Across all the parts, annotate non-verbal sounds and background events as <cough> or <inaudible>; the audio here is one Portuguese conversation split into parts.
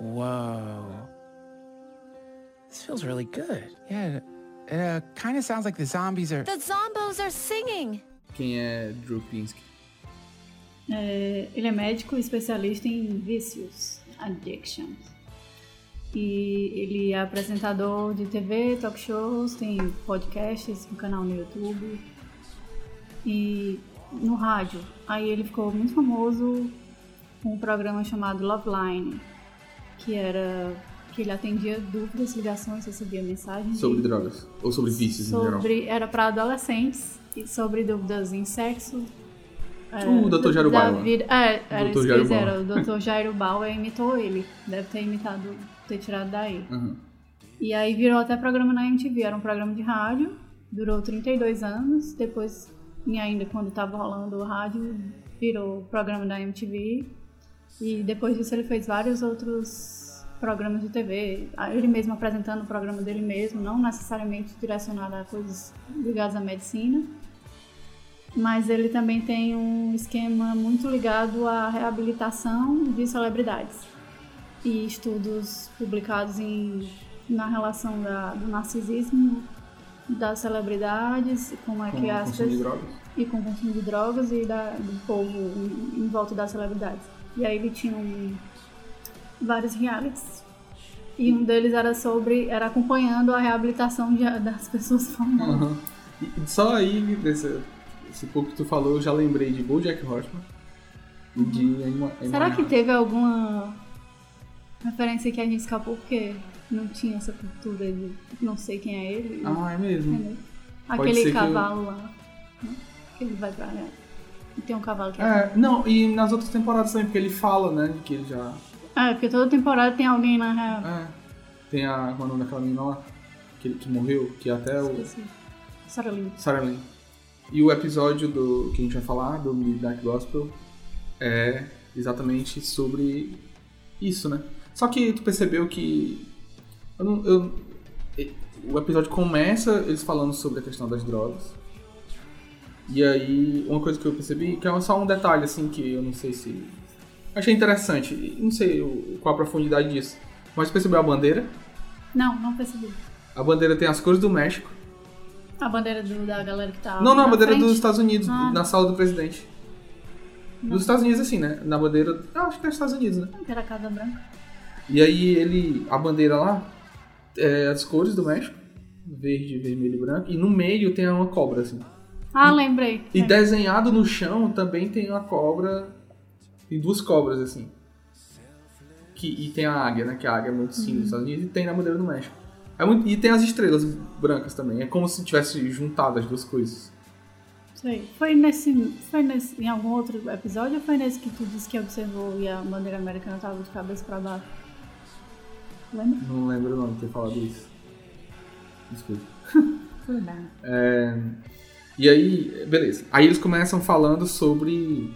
Whoa. This feels really good. Yeah, it, uh, kind of sounds like the zombies are. The zombos are singing. Quem é Drew Pinsky? É, ele é médico especialista em vícios, addictions. E ele é apresentador de TV, talk shows, tem podcasts, um canal no YouTube e no rádio. Aí ele ficou muito famoso com um programa chamado Love Line, que era que ele atendia dúvidas, ligações, recebia mensagens Sobre de- drogas. Ou sobre vícios em geral. sobre era para adolescentes e sobre dúvidas em sexo. é, O Dr. Jairo Bauer. vida- É, era Dr. Jairo Bauer. eram. O Dr. Jairo Bauer imitou ele. Deve ter imitado, ter tirado daí. Uhum. E aí virou até programa na MTV. Era um programa de rádio, durou 32 anos. Depois, e ainda quando estava rolando o rádio, virou programa da MTV. E depois disso ele fez vários outros programas de TV. Ele mesmo apresentando o programa dele mesmo, não necessariamente direcionado a coisas ligadas à medicina. Mas ele também tem um esquema muito ligado à reabilitação de celebridades e estudos publicados em, na relação da, do narcisismo das celebridades, como é Com que as pessoas- e com o consumo de drogas e da, do povo em, em volta das celebridades. E aí ele tinha um- vários realities. E um deles era sobre, era acompanhando a reabilitação de- das pessoas famosas. Uhum. Só aí, desse, esse pouco que tu falou, eu já lembrei de BoJack Horseman e de Amy- Amy Será que teve alguma referência que a gente escapou porque não tinha essa cultura de não sei quem é ele? Ah, é mesmo. entendeu? Aquele que eu- cavalo lá, né? que ele vai pra né? E tem um cavalo que é. É, não, e nas outras temporadas também, porque ele fala, né, que ele já... É, porque toda temporada tem alguém na real. É, tem a... Qual é o nome daquela menina lá? Que, que morreu, que até o... Esqueci. Sarah Lynn. Sarah Lynn. E o episódio do que a gente vai falar, do Midnight Gospel, é exatamente sobre isso, né? Só que tu percebeu que. eu não- eu- o episódio começa eles falando sobre a questão das drogas. E aí, uma coisa que eu percebi, que é só um detalhe, assim, que eu não sei se. Achei interessante, não sei qual a profundidade disso. Mas percebeu a bandeira? Não, não percebi. A bandeira tem as cores do México. A bandeira do- da galera que tá. Não, não, a bandeira frente? dos Estados Unidos, Ah. na sala do presidente. Dos Estados Unidos, assim, né? Na bandeira. Eu acho que é dos Estados Unidos, né? Era a Casa Branca. E aí ele. A bandeira lá é as cores do México. Verde, vermelho e branco. E no meio tem uma cobra, assim. Ah, lembrei. E É. desenhado no chão também tem uma cobra. Tem duas cobras, assim. Que, e tem a águia, né? Que a águia é muito sim Uhum. nos Estados Unidos e tem na bandeira do México. É muito, e tem as estrelas brancas também. É como se tivesse juntado as duas coisas. Sei. Foi nesse. Foi nesse. Em algum outro episódio ou foi nesse que tu disse que observou e a bandeira americana tava de cabeça pra baixo? Lembra? Não lembro o nome de ter falado isso. Desculpa. <laughs> É, E aí, beleza. Aí eles começam falando sobre.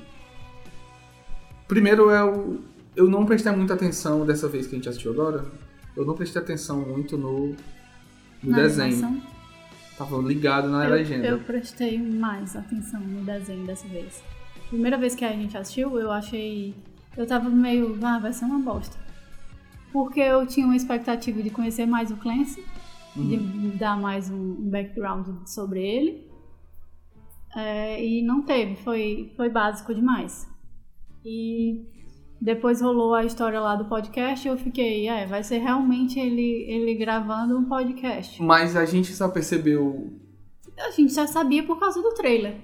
Primeiro é o. Eu não prestei muita atenção dessa vez que a gente assistiu agora. Eu não prestei atenção muito no, no Na desenho. animação, Tava ligado na eu, legenda. eu prestei mais atenção no desenho dessa vez. Primeira vez que a gente assistiu, eu achei. Eu tava meio. Ah, vai ser uma bosta. Porque eu tinha uma expectativa de conhecer mais o Clancy, de dar mais um um background sobre ele. É, e não teve, foi, foi básico demais. E depois rolou a história lá do podcast e eu fiquei, é, vai ser realmente ele, ele gravando um podcast. Mas a gente só percebeu. A gente já sabia por causa do trailer.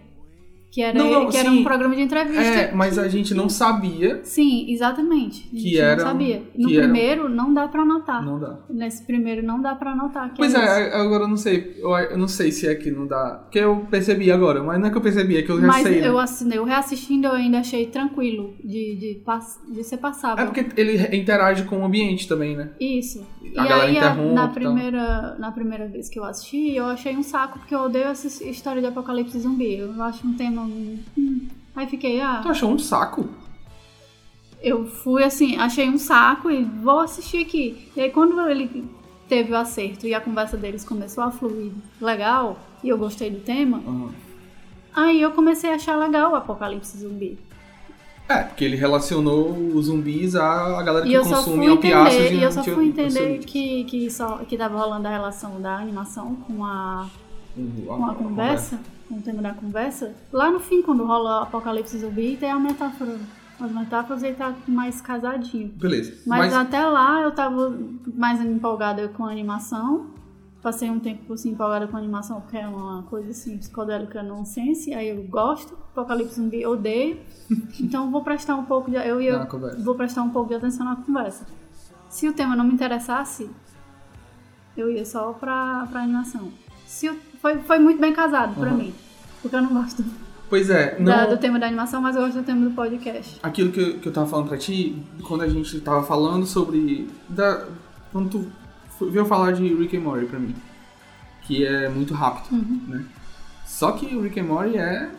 Que era, Não, que era um programa de entrevista. É, mas a gente não sabia. Sim, exatamente. A gente Que era- não sabia. No era- primeiro não dá pra anotar. Não dá. Nesse primeiro não dá pra anotar. Pois é, é, agora eu não sei. Eu, eu não sei se é que não dá. Porque eu percebi agora, mas não é que eu percebi, é que eu já Mas sei. né? eu assinei, eu reassistindo eu ainda achei tranquilo de, de, de ser passável. É porque ele interage com o ambiente também, né? Isso. A e galera aí, interrompe na, primeira, na primeira vez que eu assisti, eu achei um saco, porque eu odeio essa história de apocalipse zumbi. Eu acho um tema. Hum. Aí fiquei, ah, Tu achou um saco? eu fui assim, achei um saco e vou assistir aqui. E aí quando ele teve o acerto e a conversa deles começou a fluir legal, e eu gostei do tema, Aham. aí eu comecei a achar legal o apocalipse zumbi. É, porque ele relacionou os zumbis à a galera que consome opiáceos e e eu só fui entender que, que, só, que tava rolando a relação da animação com a, Um- com a conversa, com o tema da conversa. Lá no fim, quando rola apocalipse zumbi, tem a metáfora. As metáforas ele tá mais casadinho. Beleza. Mas, até lá eu tava mais empolgada com a animação. Passei um tempo assim, empolgada com a animação, porque é uma coisa assim, psicodélica nonsense. Aí eu gosto, Apocalipse Zumbi eu odeio. <laughs> Então vou prestar um pouco de. Eu ia, vou prestar um pouco de atenção na conversa. Se o tema não me interessasse, eu ia só pra, pra animação. Se o- foi, foi muito bem casado pra Uhum. mim. Porque eu não gosto Pois é, não... da- do tema da animação, mas eu gosto do tema do podcast. aquilo que eu, que eu tava falando pra ti, quando a gente tava falando sobre. Da, quando tu veio falar de Rick and Morty pra mim. Que é muito rápido, Uhum. né? Só que o Rick and Morty é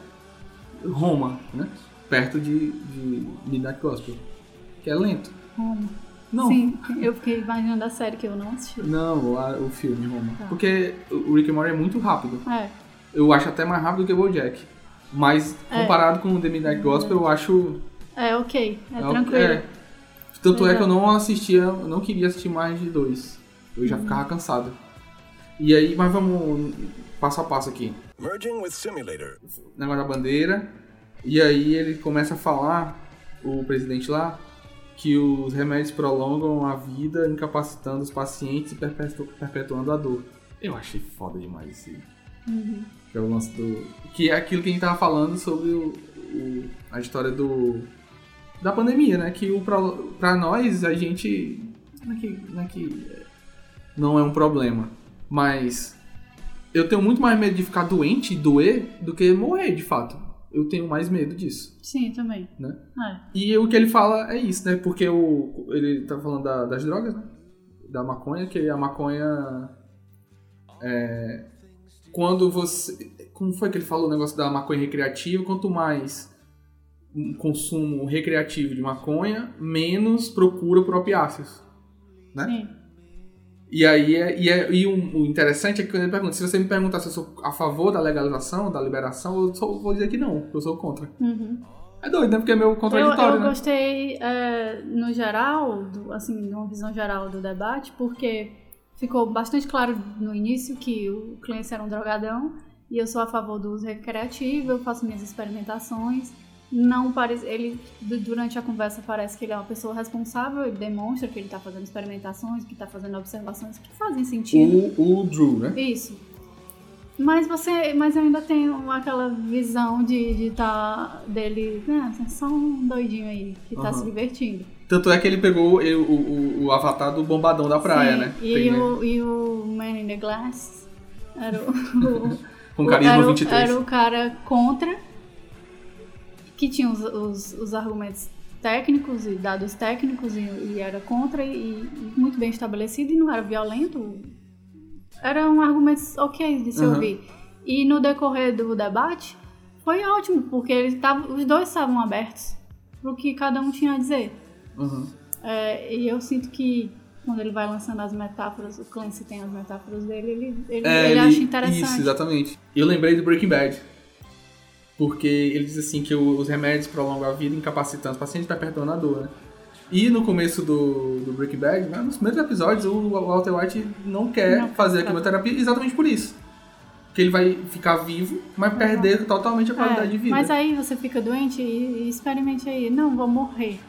Roma, né? Perto de, de Midnight Gospel. Que é lento. Roma. Não. Sim, eu fiquei imaginando a série que eu não assisti. Não, a- o filme Roma. Tá. Porque o Rick and Morty é muito rápido. É. Eu acho até mais rápido que o BoJack. Mas É. comparado com o The Midnight Gospel, eu acho É ok, é, É tranquilo. é. Tanto é que eu não assistia, eu não queria assistir mais de dois. Eu já ficava cansado. E aí, mas vamos passo a passo aqui. Merging with simulator. Negócio da bandeira. E aí ele começa a falar, o presidente lá, que os remédios prolongam a vida, incapacitando os pacientes e perpetu- perpetuando a dor. Eu achei foda demais isso. Uhum. Que é o lance do. Que é aquilo que a gente tava falando sobre o, o- a história do. Da pandemia, né? Que o, pra, pra nós, a gente. Não é, que, não é que. Não é um problema. Mas. Eu tenho muito mais medo de ficar doente e doer do que morrer, de fato. Eu tenho mais medo disso, Sim, também. né? É. E o que ele fala é isso, né? Porque o, ele tá falando da- das drogas, né? Da maconha, que a maconha. É, quando você. Como foi que ele falou o negócio da maconha recreativa? Quanto mais um consumo recreativo de maconha, menos procura por opiáceos. Né? Sim. E aí, é, e, é- e o, o interessante é que quando ele pergunta, se você me perguntar se eu sou a favor da legalização, da liberação, eu só vou dizer que não, eu sou contra. Uhum. É doido, né? Porque é meio Eu, contraditório, eu né? gostei, é, no geral, do, assim, de uma visão geral do debate, porque ficou bastante claro no início que o Clancy era um drogadão e eu sou a favor do uso recreativo, eu faço minhas experimentações. Não parece, ele du- durante a conversa parece que ele é uma pessoa responsável, ele demonstra que ele está fazendo experimentações, que está fazendo observações que fazem sentido. O, o Drew, né? Isso. Mas você, mas eu ainda tenho aquela visão de de tá dele, né, é só um doidinho aí que tá Aham. se divertindo. Tanto é que ele pegou o, o, o avatar do bombadão da praia, Sim, né? E, Tem, né? o, e o Man in the Glass era o, o- <laughs> Com carisma era, o- 23. era o cara contra, que tinha os, os, os argumentos técnicos e dados técnicos e, e era contra e, e muito bem estabelecido e não era violento. Eram argumentos ok de se Aham. ouvir. E no decorrer do debate foi ótimo, porque eles tavam, os dois estavam abertos pro que cada um tinha a dizer. Uhum. É, e eu sinto que quando ele vai lançando as metáforas, o Clancy tem as metáforas dele, ele, ele, É, ele ele- acha interessante. Isso, exatamente. Eu lembrei do Breaking Bad. Porque ele diz assim que os remédios prolongam a vida incapacitando os pacientes perpetuando a dor, né? E no começo do, do Breaking Bad, né, nos primeiros episódios, o Walter White não quer Não, fazer a tá. quimioterapia exatamente por isso. Porque ele vai ficar vivo, mas perder totalmente a qualidade É, de vida. Mas aí você fica doente e, e experimente aí. Não, vou morrer.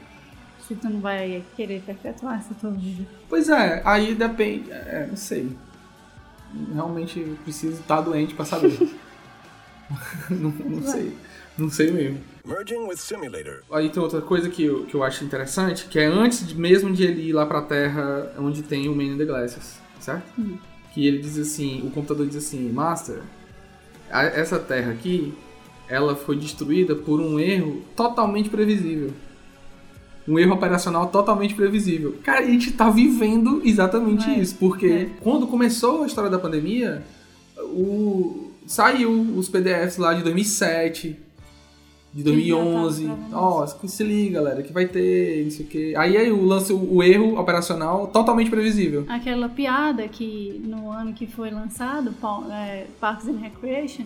Se tu não vai querer perpetuar essa tua vida. Pois é, aí depende. É, não sei. Realmente preciso estar doente pra saber. <laughs> <laughs> não, não sei. Não sei mesmo. Merging with simulator. Aí tem outra coisa que eu, que eu acho interessante, que é antes de- mesmo de ele ir lá pra Terra onde tem o Man in the Glasses, certo? Hum. Que ele diz assim, o computador diz assim, Master, a- essa Terra aqui, ela foi destruída por um erro totalmente previsível. Um erro operacional totalmente previsível. Cara, a gente tá vivendo exatamente É, isso, porque é. quando começou a história da pandemia, o saiu os PDFs lá de 2007, de Que já tava 2011. travando Ó, se liga, galera, que vai ter, não sei o quê. Aí aí o lance, o erro operacional totalmente previsível. Aquela piada que no ano que foi lançado, é, Parks and Recreation,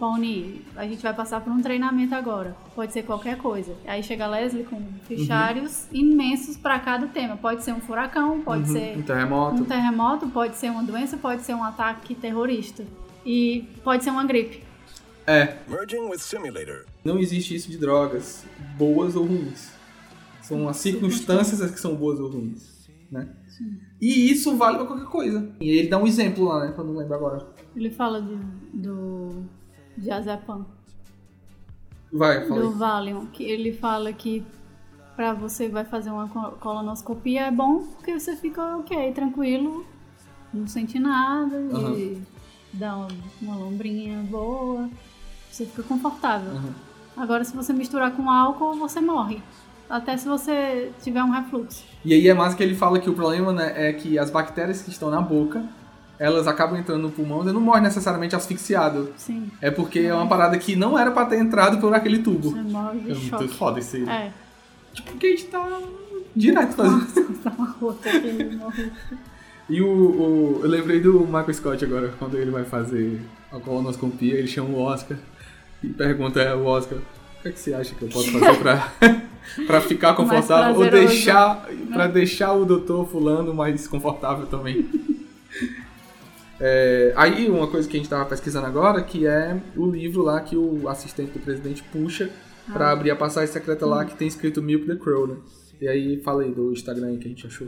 Pauni, a gente vai passar por um treinamento agora. Pode ser qualquer coisa. Aí chega a Leslie com fichários imensos para cada tema. Pode ser um furacão, pode ser Um terremoto. um terremoto, pode ser uma doença, pode ser um ataque terrorista. E pode ser uma gripe. É, Merging with simulator. não existe isso de drogas boas ou ruins. São as circunstâncias as que são boas ou ruins, né? E isso vale pra qualquer coisa. E ele dá um exemplo lá, né? Que eu não lembro agora. Ele fala do, do diazepam, Vai, fala do. Valium, que ele fala que pra você vai fazer uma co- colonoscopia é bom porque você fica ok, tranquilo, não sente nada e. dá uma, lombrinha boa, você fica confortável. Aham. Agora se você misturar com álcool, você morre. Até se você tiver um refluxo. E aí é mais que ele fala que o problema né, é que as bactérias que estão na boca, elas acabam entrando no pulmão e não morre necessariamente asfixiado. Sim, É porque é uma parada que não era pra ter entrado por aquele tubo. você morre de É choque. muito foda esse. É. Tipo, porque a gente tá direto fazendo. <laughs> Tá uma rota. E o, o- Eu lembrei do Michael Scott agora, quando ele vai fazer a colonoscopia, ele chama o Oscar e pergunta ao Oscar: o que, é que você acha que eu posso fazer pra, <laughs> pra ficar confortável? Ou deixar. pra deixar o doutor fulano mais confortável também. <laughs> É, aí uma coisa que a gente tava pesquisando agora, que é o livro lá que o assistente do presidente puxa pra abrir a passagem secreta lá que tem escrito Milk the Crow, né? E aí fala aí do Instagram que a gente achou.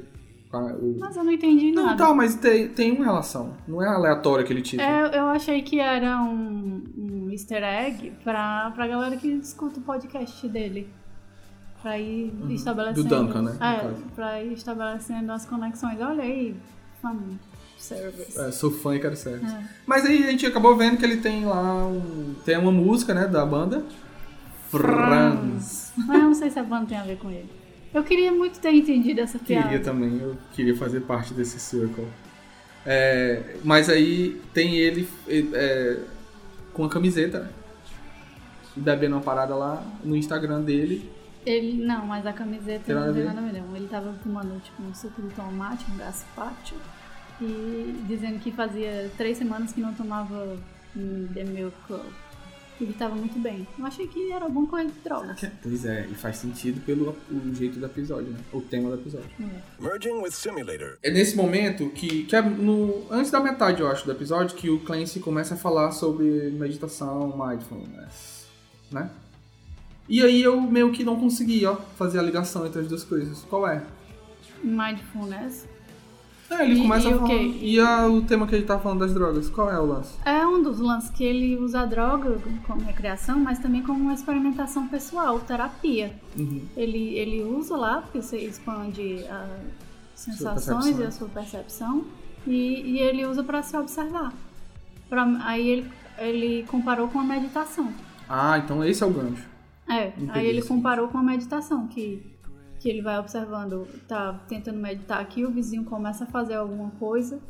Ah, o- Mas eu não entendi não, nada. tá, mas tem, tem uma relação. Não é aleatório aquele título. É, eu achei que era um, um easter egg pra, pra galera que escuta o podcast dele. Pra ir estabelecendo. Uhum. Do Duncan, né, É, pra ir estabelecendo as conexões. Olha aí, fan service. É, sou fã e quero ser. É. Mas aí a gente acabou vendo que ele tem lá um. Tem uma música, né, da banda. Franz. Mas eu não sei se a banda tem a ver com ele. Eu queria muito ter entendido essa piada. Queria também, eu queria fazer parte desse circle. É, mas aí tem ele é, com a camiseta, né? Bebendo uma parada lá no Instagram dele. Ele, não, mas a camiseta Tem não tem nada a ver. não. Ele tava tomando tipo um suco de tomate, um gazpacho. E dizendo que fazia três semanas que não tomava hum, The Milk Club. Ele tava muito bem. Eu achei que era alguma coisa de drogas. Pois é, e faz sentido pelo o jeito do episódio, né? O tema do episódio. Merging with simulator. É nesse momento que, que é no, antes da metade, eu acho, do episódio, que o Clancy começa a falar sobre meditação, mindfulness, né? E aí eu meio que não consegui, ó, fazer a ligação entre as duas coisas. Qual é? Mindfulness É, ele E- começa e a o falar. quê? E a- o tema que ele tá falando das drogas, qual é o lance? é um dos lances que ele usa a droga como recreação, mas também como uma experimentação pessoal, terapia. Uhum. Ele, ele usa lá, porque você expande as sensações e a sua percepção, e, e ele usa para se observar. Pra, aí ele, ele comparou com a meditação. Ah, então esse é o gancho. É, Entendi, aí ele comparou com a meditação, que, que ele vai observando, tá tentando meditar aqui, o vizinho começa a fazer alguma coisa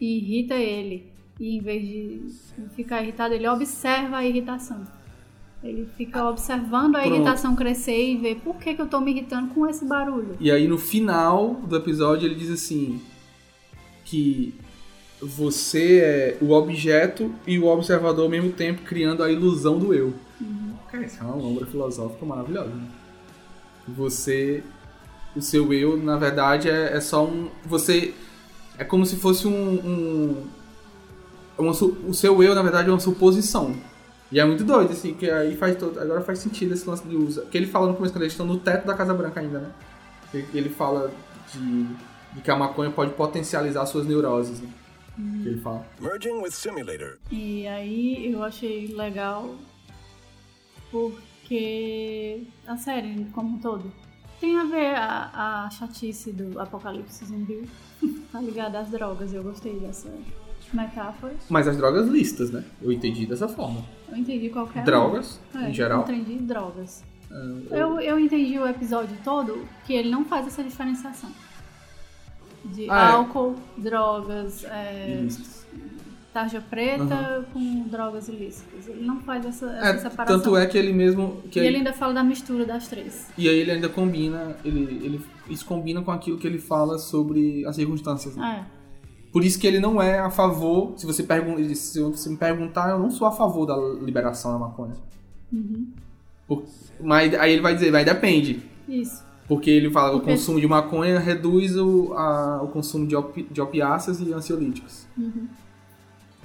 e irrita ele. E em vez de ficar irritado, ele observa a irritação. Ele fica observando a Pronto. irritação crescer e ver por que, que eu tô me irritando com esse barulho. E aí no final do episódio ele diz assim que você é o objeto e o observador ao mesmo tempo criando a ilusão do eu. Cara, isso é uma lombra filosófica maravilhosa. Né? Você, o seu eu, na verdade, é, é só um. Você é como se fosse um, um uma o seu eu, na verdade, é uma suposição. E é muito doido, assim, que aí faz todo, agora faz sentido esse lance de usa. Que ele fala no começo, quando eles estão no teto da Casa Branca ainda, né? Ele, ele fala de, de que a maconha pode potencializar suas neuroses, né? Que ele fala. Merging with simulator. E aí eu achei legal porque a série como um todo tem a ver a, a chatice do apocalipse zumbi, <laughs> tá ligada às drogas. Eu gostei dessa metáfora. Mas as drogas listas, né? Eu entendi dessa forma. Eu entendi qualquer. Drogas, É, em geral. Eu entendi drogas. Ah, Eu, eu entendi o episódio todo que ele não faz essa diferenciação. De Ah, é. álcool, drogas, é. Tarja preta com drogas ilícitas. Ele não faz essa, essa É, separação. tanto é que ele mesmo. Que E ele- ele ainda fala da mistura das três. E aí ele ainda combina, ele, ele, isso combina com aquilo que ele fala sobre as circunstâncias. Né? É. Por isso que ele não é a favor. Se você, pergun se você me perguntar, eu não sou a favor da liberação da maconha. Por- mas aí ele vai dizer, vai depende. Isso. Porque ele fala que o consumo de maconha reduz o, a- o consumo de, opi, de opiáceos e ansiolíticos.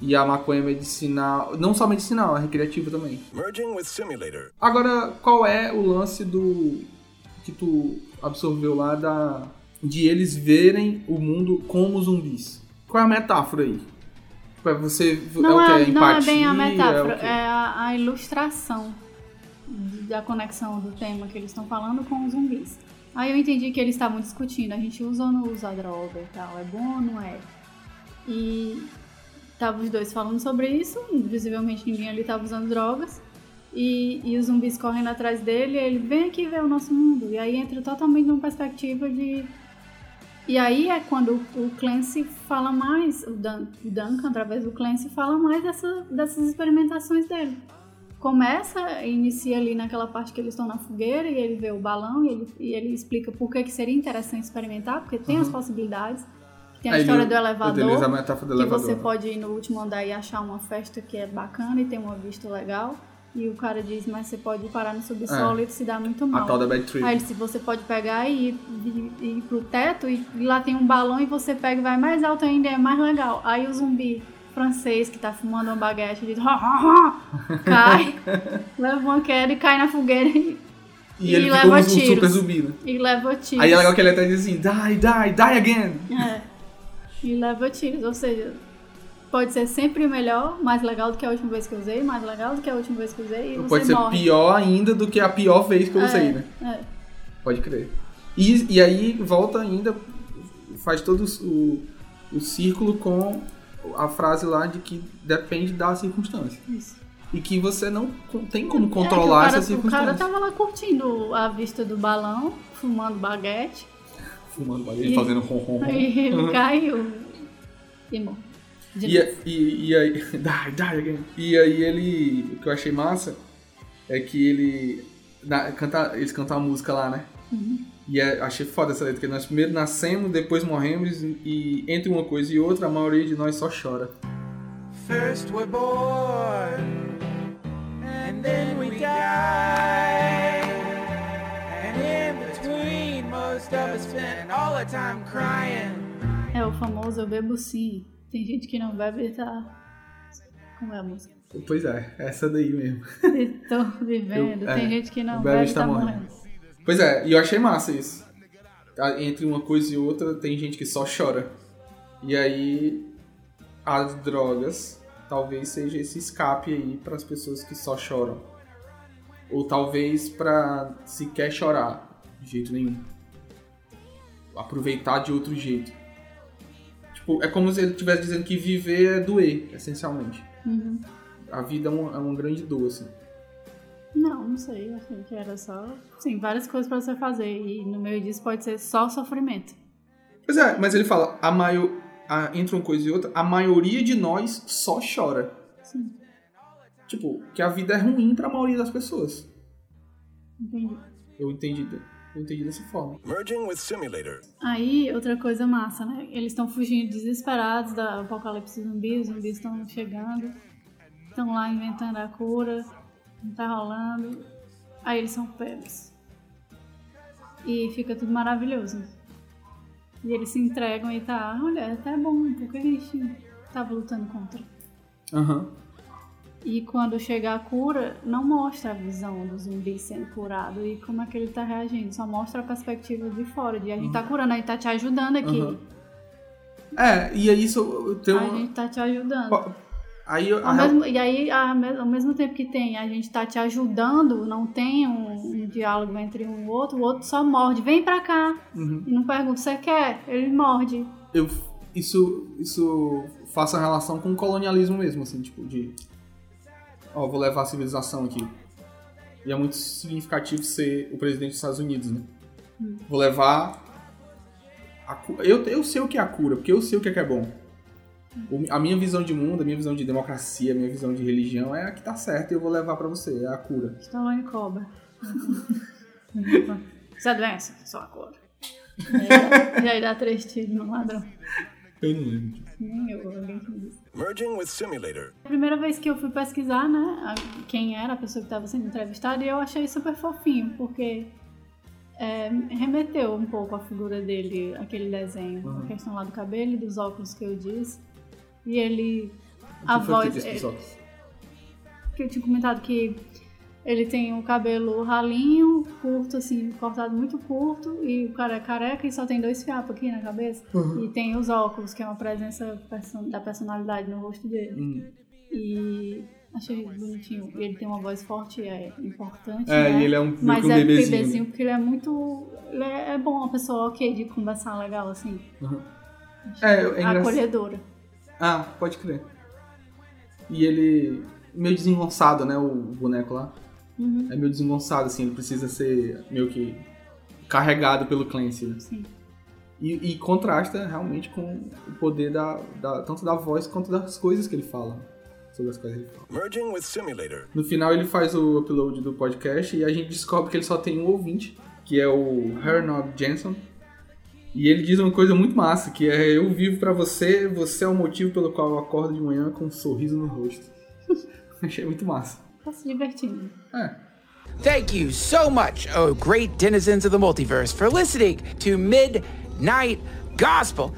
E a maconha medicinal, não só medicinal, é recreativa também. Merging with simulator. Agora, qual é o lance do que tu absorveu lá da de eles verem o mundo como zumbis? Qual é a metáfora aí? Tipo, é você Não é o que é, é não é empatia, bem a é metáfora, quê? é a, a ilustração da conexão do tema que eles estão falando com os zumbis. Aí eu entendi que eles estavam discutindo, a gente usa ou não usa a droga e tal, é bom ou não é? E estavam os dois falando sobre isso, visivelmente ninguém ali estava usando drogas. E, e os zumbis correndo atrás dele, e ele vem aqui ver o nosso mundo. E aí entra totalmente numa perspectiva de e aí é quando o Clancy fala mais, o, Dan, o Duncan, através do Clancy, fala mais dessa, dessas experimentações dele. Começa, inicia ali naquela parte que eles estão na fogueira e ele vê o balão e ele, e ele explica por que, que seria interessante experimentar, porque tem as possibilidades. Tem a Aí história ele- do elevador, a metáfora do que elevador. você pode ir no último andar e achar uma festa que é bacana e tem uma vista legal. E o cara diz, mas você pode parar no subsolo É. e se dá muito A mal. tal da Bad Trip. Aí ele disse, você pode pegar e ir, ir, ir pro teto e, lá tem um balão e você pega e vai mais alto ainda, é mais legal. Aí o zumbi francês que tá fumando uma baguete diz, ha, ha, ha, <laughs> cai, leva uma queda e cai na fogueira e, E ele e ficou um, leva um super tiros. zumbi, né? e leva tiros. Aí é legal que ele até diz assim, die, die, die again. É. E leva tiros, ou seja, pode ser sempre melhor, mais legal do que a última vez que eu usei, mais legal do que a última vez que eu usei e você Pode ser morre. pior ainda do que a pior vez que eu usei, é, né? é. Pode crer. E, e aí volta ainda, faz todo o, o círculo com a frase lá de que depende da circunstância. Isso. E que você não tem como É, controlar o cara, essa O cara circunstância. tava lá curtindo a vista do balão, fumando baguete, Fumando E- fazendo rom rom rom. aí ele caiu e morreu. E, e, e aí. <laughs> Die, die again. E aí ele. O que eu achei massa é que ele. na- canta, eles cantam a música lá, né? E é- achei foda essa letra, porque nós primeiro nascemos, depois morremos, e, e entre uma coisa e outra, a maioria de nós só chora. First we're born, and then we die. É o famoso eu bebo sim. Tem gente que não bebe e tá. Como é a música? Pois é, essa daí mesmo. <laughs> Tô vivendo. Eu- é, Tem gente que não bebe bebe e está tá morrendo. morrendo. Pois é, e eu achei massa isso. Entre uma coisa e outra, tem gente que só chora. E aí, as drogas talvez seja esse escape aí para as pessoas que só choram. Ou talvez para se quer chorar de jeito nenhum. Aproveitar de outro jeito. Tipo, é como se ele estivesse dizendo que viver é doer, essencialmente. Uhum. A vida é uma, é uma grande dor, assim. Não, não sei. Achei que era só. Sim, várias coisas pra você fazer. E no meio disso pode ser só sofrimento. Pois é, mas ele fala, a maior, a- entre uma coisa e outra, a maioria de nós só chora. Sim. Tipo, que a vida é ruim pra maioria das pessoas. Entendi. Eu entendi, eu entendi dessa forma. Merging with simulator. Aí, outra coisa massa, né? Eles estão fugindo desesperados da apocalipse zumbi, os zumbis estão chegando, estão lá inventando a cura, não tá rolando. Aí eles são pegos. E fica tudo maravilhoso. E eles se entregam e tá, olha, é até bom, porque a gente tava lutando contra. Aham. E quando chega a cura, não mostra a visão do zumbi sendo curado e como é que ele tá reagindo. Só mostra a perspectiva de fora, de a gente tá curando, a gente tá te ajudando aqui. Aham. É, e aí isso tenho A gente tá te ajudando. Aí a- mesmo- e aí, ao mesmo tempo que tem, a gente tá te ajudando, não tem um, um diálogo entre um e outro, o outro só morde. Vem pra cá. Uhum. E não pergunta, você quer? Ele morde. eu isso isso faça relação com o colonialismo mesmo, assim, tipo de ó, vou levar a civilização aqui. E é muito significativo ser o presidente dos Estados Unidos, né? Vou levar a cu- eu, eu sei o que é a cura, porque eu sei o que é, que é bom. O- A minha visão de mundo, a minha visão de democracia, a minha visão de religião é a que tá certa e eu vou levar pra você, é a cura. Stallone cobra. <laughs> Isso é doença, só a cor. E aí, dá- e aí dá três tiros no ladrão. Eu não lembro. Eu, disse. Merging with simulator. A primeira vez que eu fui pesquisar, né, a- quem era a pessoa que estava sendo entrevistada, e eu achei super fofinho, porque é, remeteu um pouco a figura dele, aquele desenho, a questão lá do cabelo e dos óculos que eu disse. E ele. A O que foi que voz. é, que eu tinha comentado que ele tem o cabelo ralinho, curto, assim, cortado muito curto, e o cara é careca e só tem dois fiapos aqui na cabeça. E tem os óculos, que é uma presença da personalidade no rosto dele. Hum. E achei bonitinho. E ele tem uma voz forte, é importante. É, né? e ele é um, Mas que um é bebezinho. porque ele é muito. Ele é, é bom, uma pessoa ok de conversar legal, assim. É, é engraçado. acolhedora. Ah, pode crer. E ele. meio desengonçado, né? O boneco lá. Uhum. É meio desengonçado, assim, ele precisa ser meio que carregado pelo Clancy, né? Sim. E, e contrasta realmente com o poder da, da- tanto da voz quanto das coisas que ele fala. Sobre as coisas que ele fala. Merging with simulator. No final ele faz o upload do podcast e a gente descobre que ele só tem um ouvinte, que é o Hernog Jensen. E ele diz uma coisa muito massa, que é eu vivo pra você, você é o motivo pelo qual eu acordo de manhã com um sorriso no rosto. <laughs> Achei muito massa. Se. É. Thank you so much, oh great denizens of the multiverse, for listening to Midnight Gospel.